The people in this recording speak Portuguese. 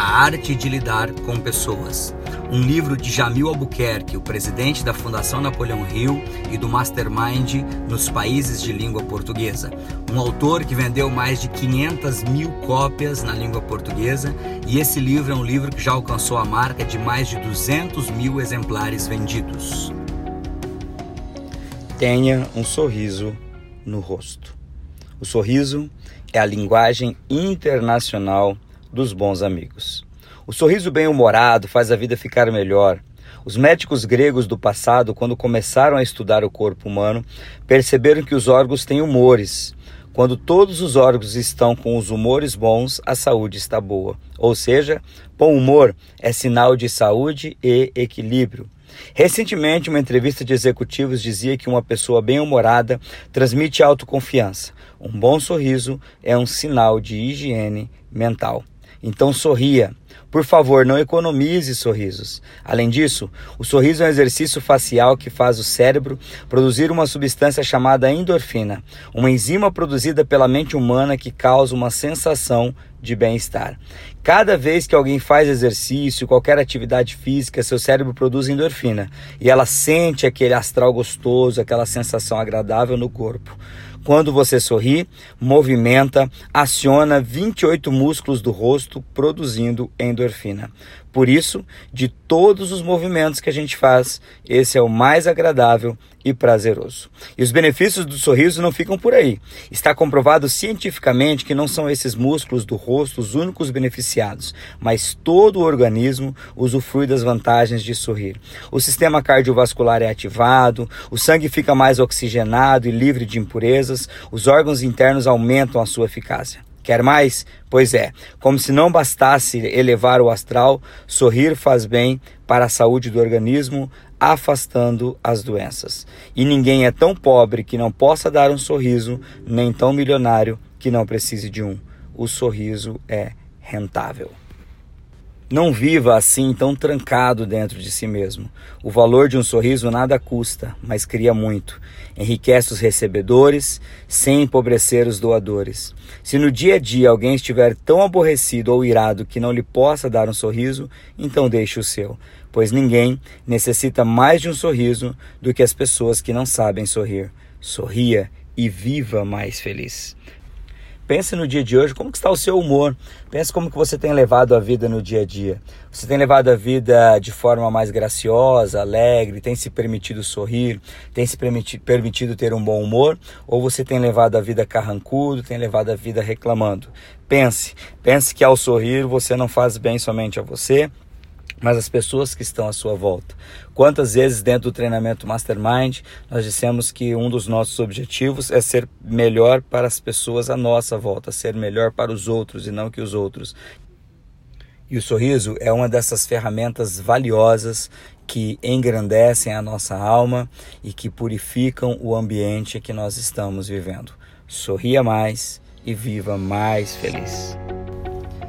A Arte de Lidar com Pessoas um livro de Jamil Albuquerque, o presidente da Fundação Napoleão Hill e do Mastermind nos países de língua portuguesa. Um autor que vendeu mais de 500 mil cópias na língua portuguesa e esse livro é um livro que já alcançou a marca de mais de 200 mil exemplares vendidos. Tenha um sorriso no rosto. O sorriso é a linguagem internacional dos bons amigos. O sorriso bem-humorado faz a vida ficar melhor. Os médicos gregos do passado, quando começaram a estudar o corpo humano, perceberam que os órgãos têm humores. Quando todos os órgãos estão com os humores bons, a saúde está boa. Ou seja, bom humor é sinal de saúde e equilíbrio. Recentemente, uma entrevista de executivos dizia que uma pessoa bem-humorada transmite autoconfiança. Um bom sorriso é um sinal de higiene mental. Então sorria. Por favor, não economize sorrisos. Além disso, o sorriso é um exercício facial que faz o cérebro produzir uma substância chamada endorfina, uma enzima produzida pela mente humana que causa uma sensação de bem-estar. Cada vez que alguém faz exercício, qualquer atividade física, seu cérebro produz endorfina e ela sente aquele astral gostoso, aquela sensação agradável no corpo. Quando você sorri, movimenta, aciona 28 músculos do rosto, produzindo endorfina. Por isso, de todos os movimentos que a gente faz, esse é o mais agradável e prazeroso. E os benefícios do sorriso não ficam por aí. Está comprovado cientificamente que não são esses músculos do rosto os únicos beneficiados, mas todo o organismo usufrui das vantagens de sorrir. O sistema cardiovascular é ativado, o sangue fica mais oxigenado e livre de impurezas, os órgãos internos aumentam a sua eficácia. Quer mais? Pois é, como se não bastasse elevar o astral, sorrir faz bem para a saúde do organismo, afastando as doenças. E ninguém é tão pobre que não possa dar um sorriso, nem tão milionário que não precise de um. O sorriso é rentável. Não viva assim tão trancado dentro de si mesmo. O valor de um sorriso nada custa, mas cria muito. Enriquece os recebedores, sem empobrecer os doadores. Se no dia a dia alguém estiver tão aborrecido ou irado que não lhe possa dar um sorriso, então deixe o seu, pois ninguém necessita mais de um sorriso do que as pessoas que não sabem sorrir. Sorria e viva mais feliz. Pense no dia de hoje, como está o seu humor? Pense como que você tem levado a vida no dia a dia. Você tem levado a vida de forma mais graciosa, alegre, tem se permitido sorrir, tem se permiti permitido ter um bom humor? Ou você tem levado a vida carrancudo, tem levado a vida reclamando? Pense, pense que ao sorrir você não faz bem somente a você, mas as pessoas que estão à sua volta. Quantas vezes dentro do treinamento Mastermind nós dissemos que um dos nossos objetivos é ser melhor para as pessoas à nossa volta, ser melhor para os outros e não que os outros. E o sorriso é uma dessas ferramentas valiosas que engrandecem a nossa alma e que purificam o ambiente que nós estamos vivendo. Sorria mais e viva mais feliz.